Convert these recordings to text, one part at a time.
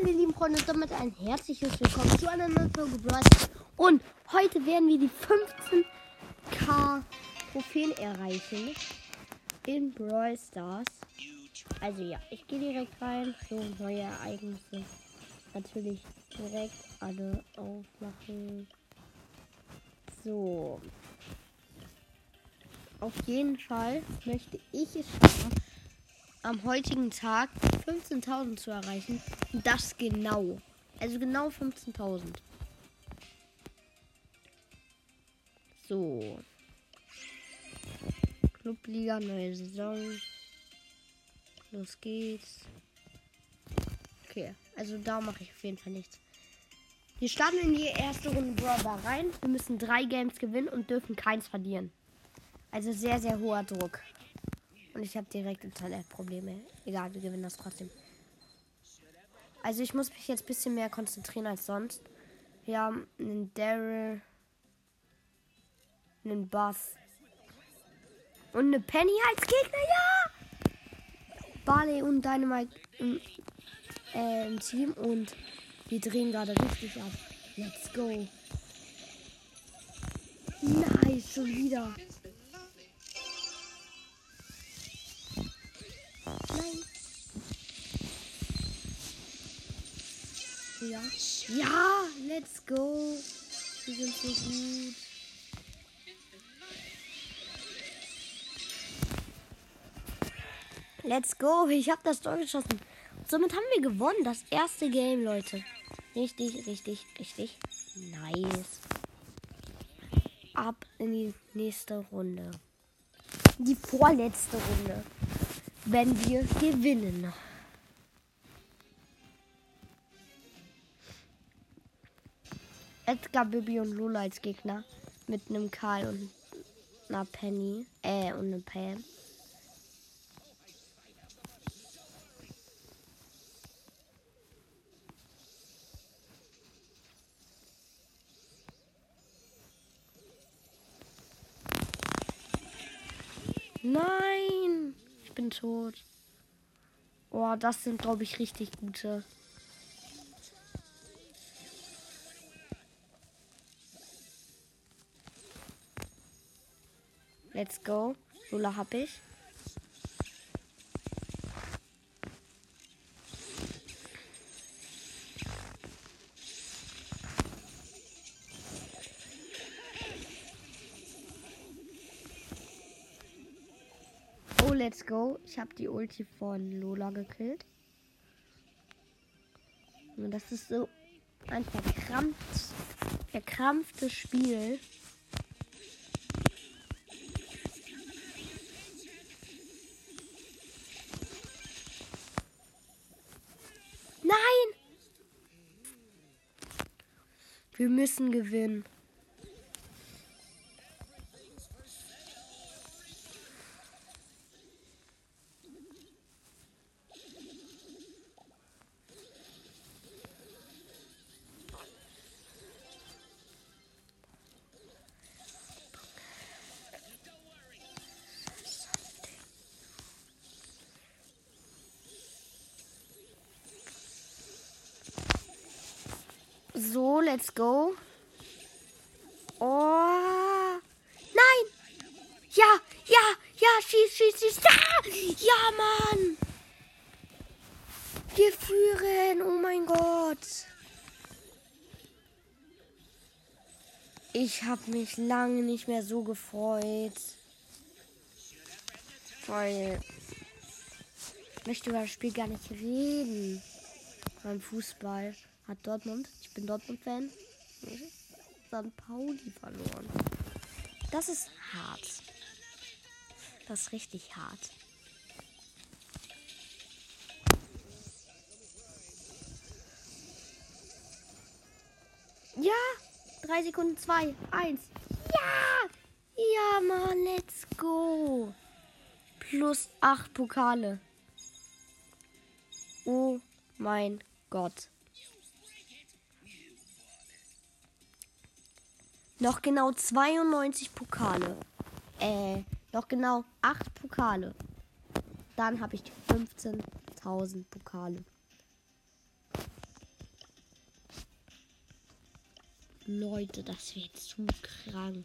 meine lieben Freunde, und damit ein herzliches Willkommen zu einer neuen Folge Brawl. Und heute werden wir die 15k Trophäen erreichen in Brawl Stars. Also ja, ich gehe direkt rein. So, neue Ereignisse. Natürlich direkt alle aufmachen. So. Auf jeden Fall möchte ich es schaffen, am heutigen Tag 15.000 zu erreichen. Und Das genau. Also genau 15.000. So. Clubliga, neue Saison. Los geht's. Okay, also da mache ich auf jeden Fall nichts. Wir starten in die erste Runde Brawl rein. Wir müssen drei Games gewinnen und dürfen keins verlieren. Also sehr, sehr hoher Druck. Und ich habe direkt Internetprobleme. Egal, wir gewinnen das trotzdem. Also ich muss mich jetzt ein bisschen mehr konzentrieren als sonst. Wir haben einen Daryl, einen Bass und eine Penny als Gegner, ja! Barley und Dynamite im, äh, im Team und wir drehen gerade richtig ab. Let's go. Nice, schon wieder. Ja. Ja, let's go. Wir sind so gut. Let's go. Ich habe das Tor geschossen. Somit haben wir gewonnen. Das erste Game, Leute. Richtig, richtig, richtig nice. Ab in die nächste Runde. Die vorletzte Runde. Wenn wir gewinnen. Edgar, Bibi und Lola als Gegner. Mit einem Karl und einer Penny. Äh, und einem Pam. Nein! Ich bin tot. Oh, das sind, glaube ich, richtig gute. Let's go. Lola hab ich. Oh, let's go. Ich habe die Ulti von Lola gekillt. Und das ist so ein verkrampft, verkrampftes Spiel. Wir müssen gewinnen. So, let's go. Oh. Nein! Ja, ja, ja, schieß, schieß, schieß. Ja, ja, Mann. Wir führen. Oh mein Gott. Ich habe mich lange nicht mehr so gefreut. Weil ich möchte über das Spiel gar nicht reden. Beim Fußball hat Dortmund, bin Dortmund-Fan, St. Pauli verloren. Das ist hart. Das ist richtig hart. Ja! Drei Sekunden, zwei, eins. Ja! Ja, Mann, let's go. Plus acht Pokale. Oh mein Gott. Noch genau 92 Pokale. Äh, noch genau 8 Pokale. Dann habe ich 15.000 Pokale. Leute, das wird zu krank.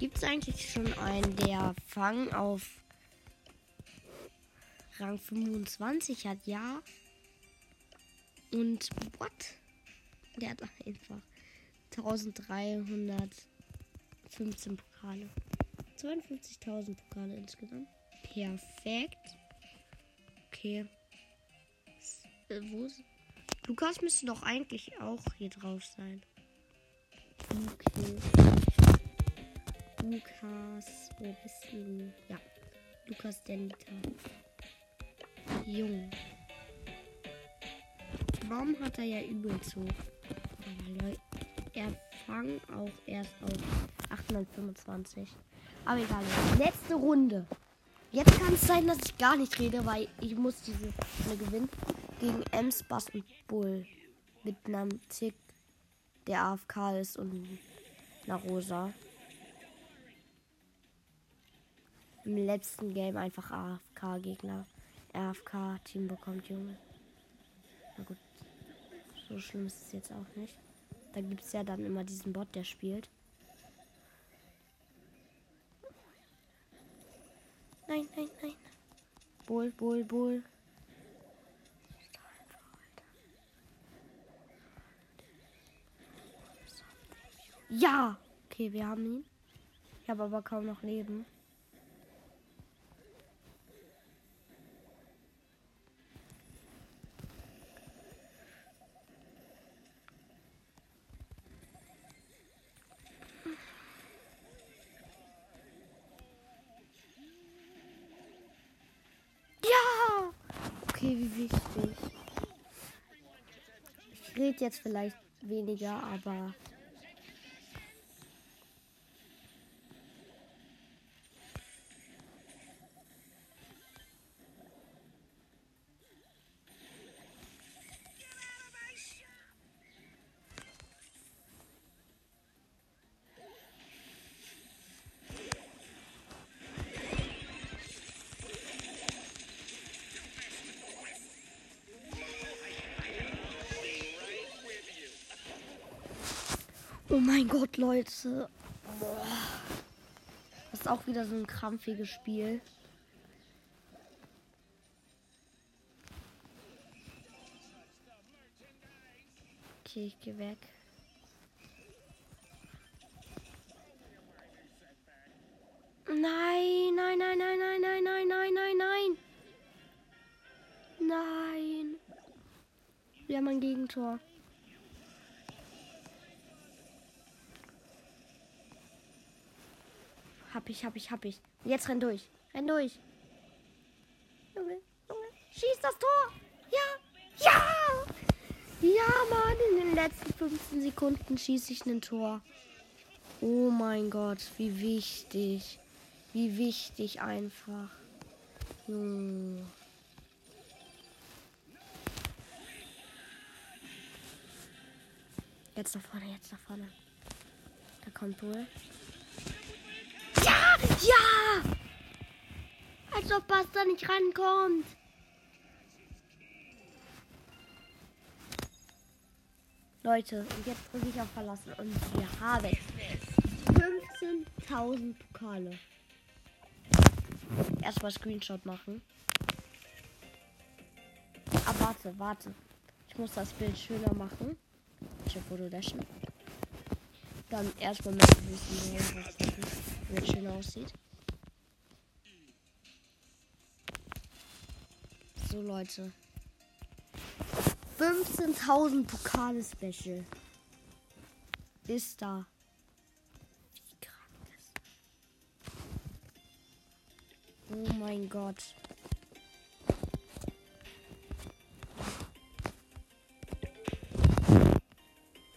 Gibt es eigentlich schon einen, der Fang auf Rang 25 hat? Ja. Und what? Der hat einfach 1315 Pokale. 52.000 Pokale insgesamt. Perfekt. Okay. Äh, wo ist. Lukas müsste doch eigentlich auch hier drauf sein. Okay. Lukas, wo bist du? Ja. Lukas Denita. Jung. Warum hat er ja übelst hoch? Er fang auch erst auf 825. Aber egal. Letzte Runde. Jetzt kann es sein, dass ich gar nicht rede, weil ich muss diese Runde gewinnen. Gegen Ems Bastard Bull. Mit einem Tick, der AFK ist und einer Rosa. Im letzten Game einfach AFK-Gegner. AFK-Team bekommt, Junge. Na gut. So schlimm ist es jetzt auch nicht. Da gibt es ja dann immer diesen Bot, der spielt. Nein, nein, nein. Bull, Bull, Bull. Ja! Okay, wir haben ihn. Ich habe aber kaum noch Leben. Okay, wie wichtig. Ich rede jetzt vielleicht weniger, aber Oh mein Gott, Leute. Boah. Das ist auch wieder so ein krampfiges Spiel. Okay, ich gehe weg. Nein, nein, nein, nein, nein, nein, nein, nein, nein, nein. Nein. Wir haben ein Gegentor. Hab ich, hab ich, hab ich. Jetzt renn durch. Renn durch. Junge, Junge. Schieß das Tor. Ja. Ja. Ja, Mann. In den letzten 15 Sekunden schieße ich ein Tor. Oh mein Gott. Wie wichtig. Wie wichtig einfach. Junge. Jetzt nach vorne, jetzt nach vorne. Da kommt wohl. Ja! Als ob Basta nicht rankommt. Leute, jetzt drücke ich auf Verlassen und wir haben 15.000 Pokale. Erstmal Screenshot machen. Aber ah, warte, warte. Ich muss das Bild schöner machen. Ich habe Foto löschen. Dann erstmal mit wissen, wie es schön aussieht. So, Leute. 15.000 Pokale Special. Ist da. Oh mein Gott.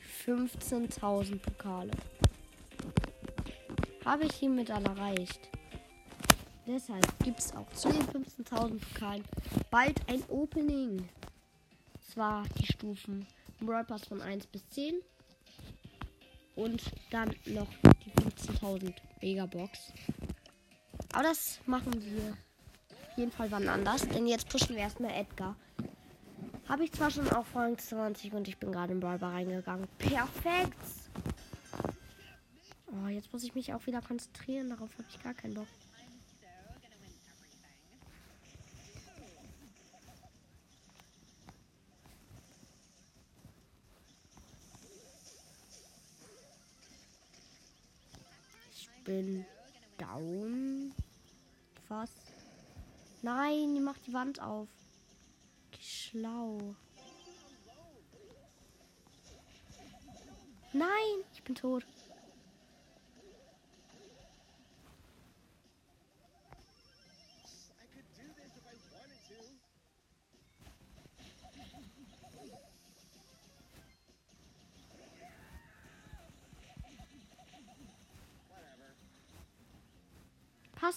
Fünfzehntausend Pokale habe ich hiermit alle erreicht. Deshalb gibt es auch zu den 15.000 Pokalen bald ein Opening. Zwar die Stufen Brawl Pass von 1 bis 10 und dann noch die 15.000 Megabox. Aber das machen wir jeden Fall wann anders. Denn jetzt pushen wir erstmal Edgar. Habe ich zwar schon auf Rang 20 und ich bin gerade in Brawler reingegangen. Perfekt! Oh, jetzt muss ich mich auch wieder konzentrieren. Darauf habe ich gar keinen Bock. Ich bin down. Was? Nein, die macht die Wand auf. Schlau. Nein, ich bin tot.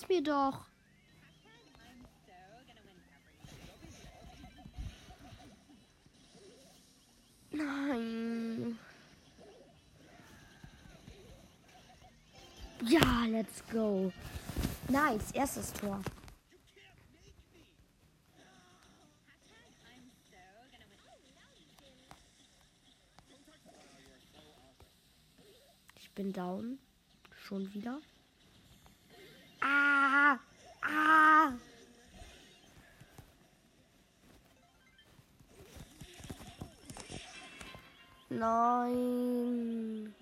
Mir doch. Nein. Ja, let's go. Nice, erstes Tor. Ich bin down. Schon wieder. Nein.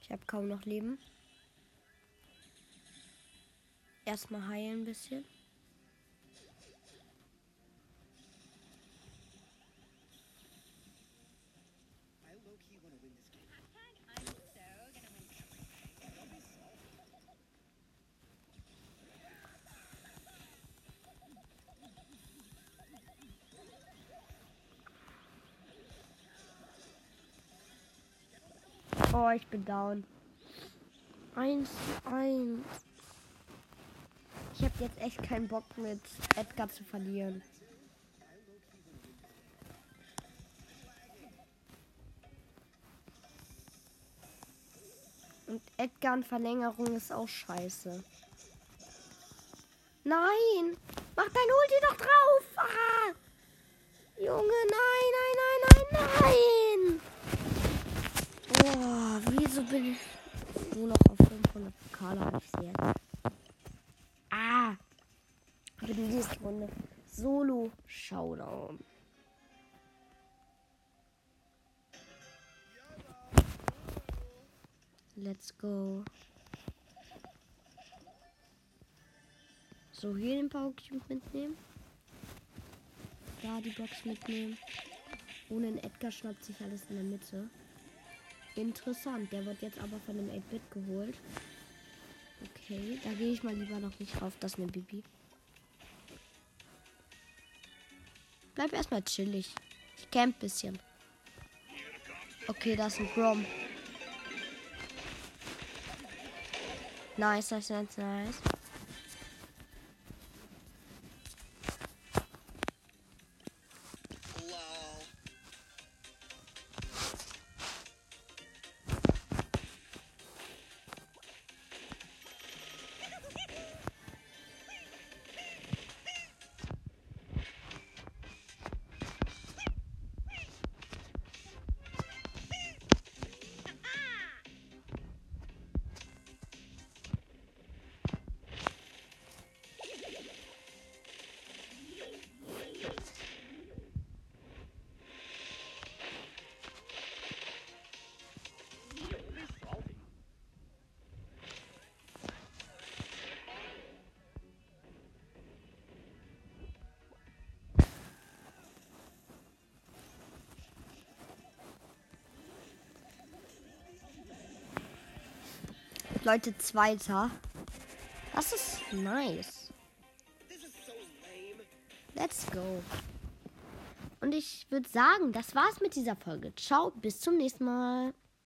Ich habe kaum noch Leben. Erstmal heilen ein bisschen. Oh, ich bin down. Eins, eins. Ich habe jetzt echt keinen Bock mit Edgar zu verlieren. Und Edgar in Verlängerung ist auch scheiße. Nein! Mach dein Ulti doch drauf! Ah! Junge, nein, nein, nein, nein, nein! Boah, wieso bin ich nur noch auf 500 Pokale ich jetzt? Ah! Für die nächste Runde. Solo Showdown. Let's go. So, hier den Power Cube mitnehmen. Da die Box mitnehmen. Ohne einen Edgar schnappt sich alles in der Mitte. Interessant. Der wird jetzt aber von dem 8-Bit geholt. Okay, da gehe ich mal lieber noch nicht drauf. Das ist eine Bibi. Bleib erstmal chillig. Ich camp bisschen. Okay, das ist ein Grom. Nice, nice, nice, nice. Leute, zweiter. Das ist nice. Let's go. Und ich würde sagen, das war's mit dieser Folge. Ciao, bis zum nächsten Mal.